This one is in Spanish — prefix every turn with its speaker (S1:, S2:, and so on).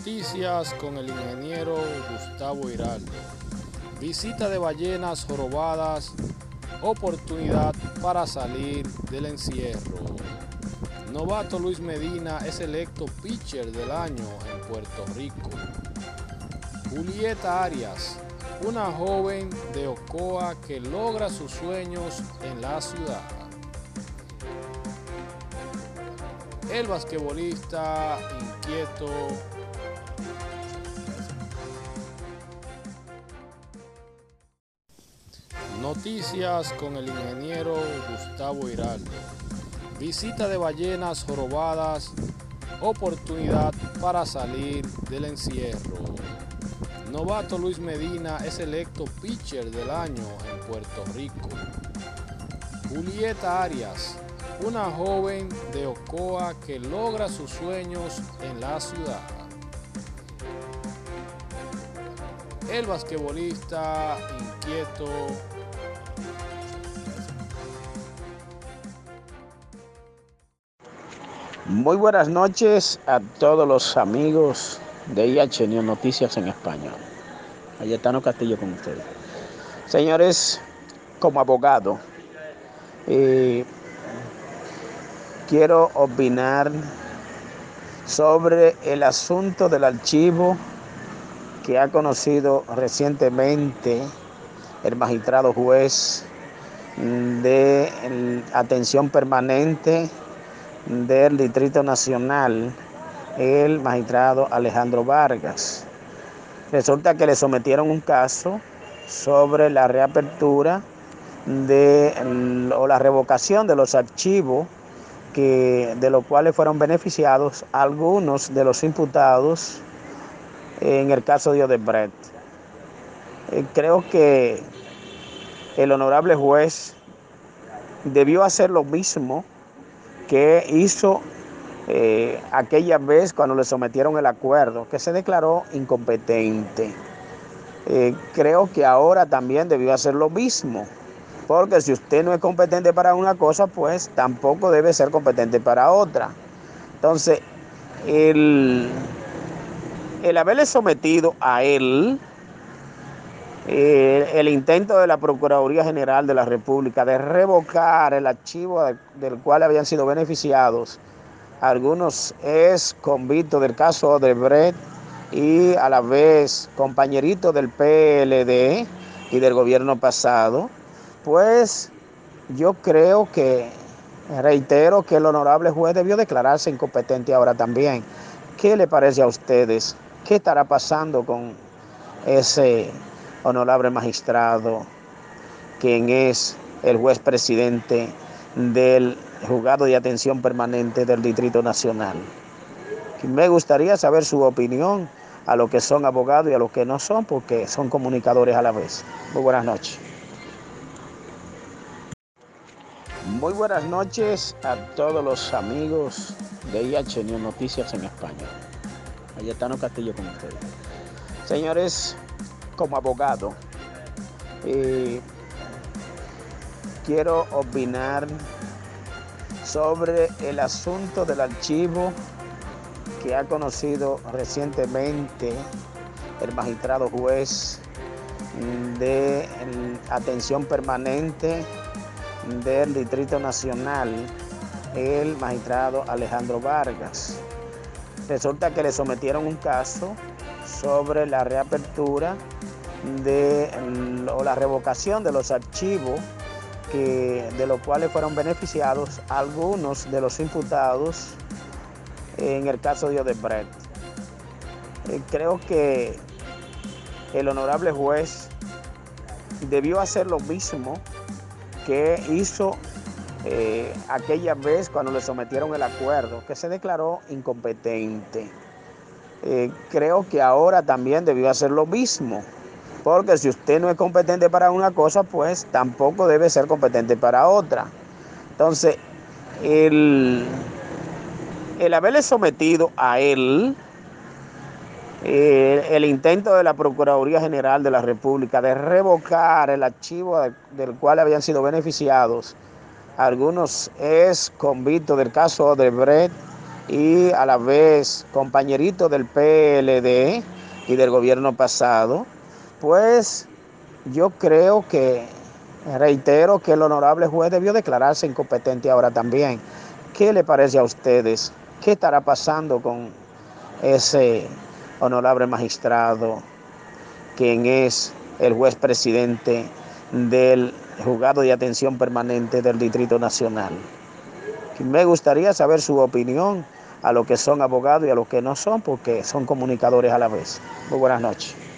S1: Noticias con el ingeniero Gustavo Hiraldo. Visita de ballenas jorobadas, oportunidad para salir del encierro. Novato Luis Medina es electo pitcher del año en Puerto Rico. Julieta Arias, una joven de Ocoa que logra sus sueños en la ciudad. El basquetbolista inquieto Noticias con el ingeniero Gustavo Hiraldo. Visita de ballenas jorobadas, oportunidad para salir del encierro. Novato Luis Medina es electo pitcher del año en Puerto Rico. Julieta Arias, una joven de Ocoa que logra sus sueños en la ciudad. El basquetbolista inquieto
S2: Muy buenas noches a todos los amigos de IH News Noticias en Español. Ayetano Castillo con ustedes. Señores, como abogado, eh, quiero opinar sobre el asunto del archivo que ha conocido recientemente el magistrado juez de atención permanente del Distrito Nacional, el magistrado Alejandro Vargas. Resulta que le sometieron un caso sobre la reapertura de, o la revocación de los archivos que, de los cuales fueron beneficiados algunos de los imputados en el caso de Odebrecht. Eh, creo que el honorable juez debió hacer lo mismo que hizo eh, aquella vez cuando le sometieron el acuerdo, que se declaró incompetente. Eh, creo que ahora también debió hacer lo mismo, porque si usted no es competente para una cosa, pues tampoco debe ser competente para otra. Entonces, el, el haberle sometido a él el intento de la Procuraduría General de la República de revocar el archivo del cual habían sido beneficiados algunos ex convictos del caso de Brett y a la vez compañeritos del PLD y del gobierno pasado, pues yo creo que, reitero que el honorable juez debió declararse incompetente ahora también. ¿Qué le parece a ustedes? ¿Qué estará pasando con ese honorable magistrado, quien es el juez presidente del juzgado de atención permanente del Distrito Nacional. Me gustaría saber su opinión a los que son abogados y a los que no son, porque son comunicadores a la vez. Muy buenas noches. Muy buenas noches a todos los amigos de IH News Noticias en España. Ayetano Castillo con ustedes. Señores, como abogado, eh, quiero opinar sobre el asunto del archivo que ha conocido recientemente el magistrado juez de atención permanente del Distrito Nacional, el magistrado Alejandro Vargas. Resulta que le sometieron un caso sobre la reapertura de, o la revocación de los archivos que, de los cuales fueron beneficiados algunos de los imputados en el caso de Odebrecht. Eh, creo que el honorable juez debió hacer lo mismo que hizo eh, aquella vez cuando le sometieron el acuerdo, que se declaró incompetente. Eh, creo que ahora también debió hacer lo mismo. Porque si usted no es competente para una cosa, pues tampoco debe ser competente para otra. Entonces, el, el haberle sometido a él el, intento de la Procuraduría General de la República de revocar el archivo del cual habían sido beneficiados algunos ex convictos del caso de Brett y a la vez compañerito del PLD y del gobierno pasado, pues yo creo que, reitero que el honorable juez debió declararse incompetente ahora también. ¿Qué le parece a ustedes? ¿Qué estará pasando con ese honorable magistrado, quien es el juez presidente del juzgado de atención permanente del Distrito Nacional? Me gustaría saber su opinión a los que son abogados y a los que no son, porque son comunicadores a la vez. Muy buenas noches.